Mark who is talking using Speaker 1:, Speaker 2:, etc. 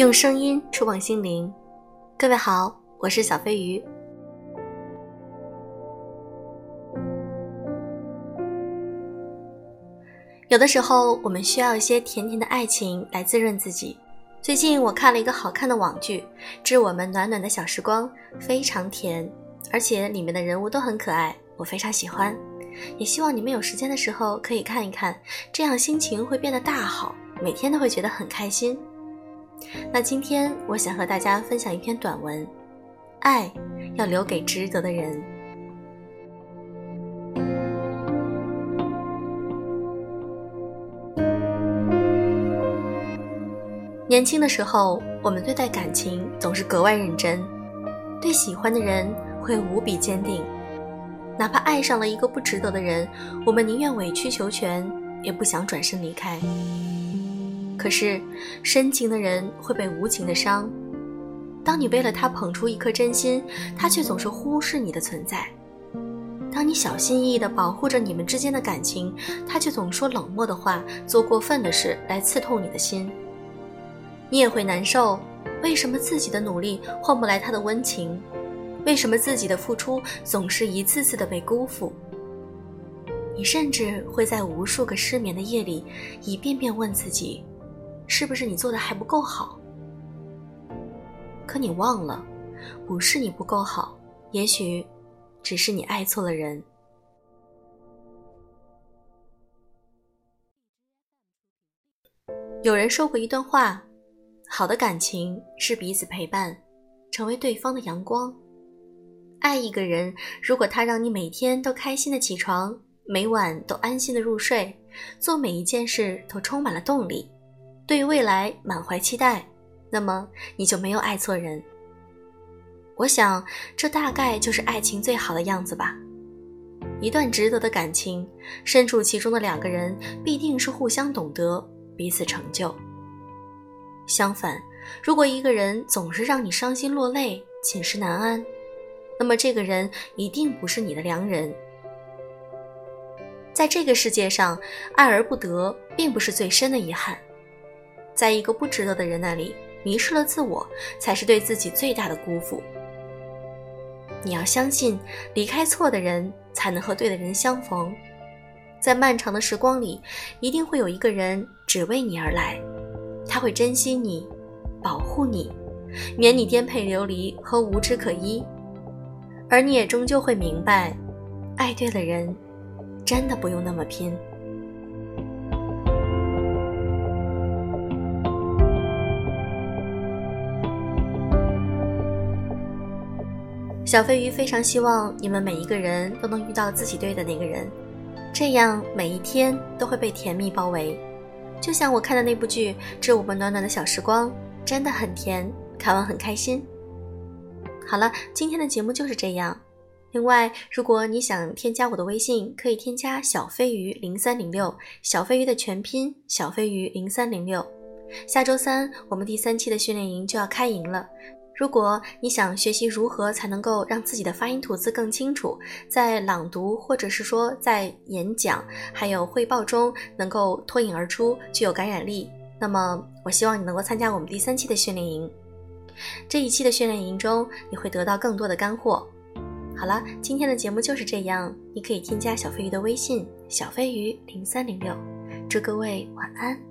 Speaker 1: 用声音触碰心灵，各位好，我是小飞鱼。有的时候，我们需要一些甜甜的爱情来滋润自己。最近我看了一个好看的网剧《致我们暖暖的小时光》，非常甜，而且里面的人物都很可爱，我非常喜欢。也希望你们有时间的时候可以看一看，这样心情会变得大好，每天都会觉得很开心。那今天我想和大家分享一篇短文，爱要留给值得的人。年轻的时候，我们对待感情总是格外认真，对喜欢的人会无比坚定。哪怕爱上了一个不值得的人，我们宁愿委曲求全，也不想转身离开。可是，深情的人会被无情的伤。当你为了他捧出一颗真心，他却总是忽视你的存在；当你小心翼翼地保护着你们之间的感情，他却总说冷漠的话，做过分的事来刺痛你的心。你也会难受，为什么自己的努力换不来他的温情？为什么自己的付出总是一次次的被辜负？你甚至会在无数个失眠的夜里，一遍遍问自己：是不是你做的还不够好？可你忘了，不是你不够好，也许只是你爱错了人。有人说过一段话：好的感情是彼此陪伴，成为对方的阳光。爱一个人，如果他让你每天都开心的起床，每晚都安心的入睡，做每一件事都充满了动力，对于未来满怀期待，那么你就没有爱错人。我想，这大概就是爱情最好的样子吧。一段值得的感情，身处其中的两个人必定是互相懂得，彼此成就。相反，如果一个人总是让你伤心落泪，寝食难安。那么这个人一定不是你的良人。在这个世界上，爱而不得，并不是最深的遗憾。在一个不值得的人那里迷失了自我，才是对自己最大的辜负。你要相信，离开错的人，才能和对的人相逢。在漫长的时光里，一定会有一个人只为你而来，他会珍惜你，保护你，免你颠沛流离和无枝可依。而你也终究会明白，爱对了人，真的不用那么拼。小飞鱼非常希望你们每一个人都能遇到自己对的那个人，这样每一天都会被甜蜜包围。就像我看的那部剧《致我们暖暖的小时光》，真的很甜，看完很开心。好了，今天的节目就是这样。另外，如果你想添加我的微信，可以添加小飞鱼零三零六，小飞鱼的全拼小飞鱼零三零六。下周三我们第三期的训练营就要开营了。如果你想学习如何才能够让自己的发音吐字更清楚，在朗读或者是说在演讲还有汇报中能够脱颖而出，具有感染力，那么我希望你能够参加我们第三期的训练营。这一期的训练营中，你会得到更多的干货。好了，今天的节目就是这样。你可以添加小飞鱼的微信：小飞鱼零三零六。祝各位晚安。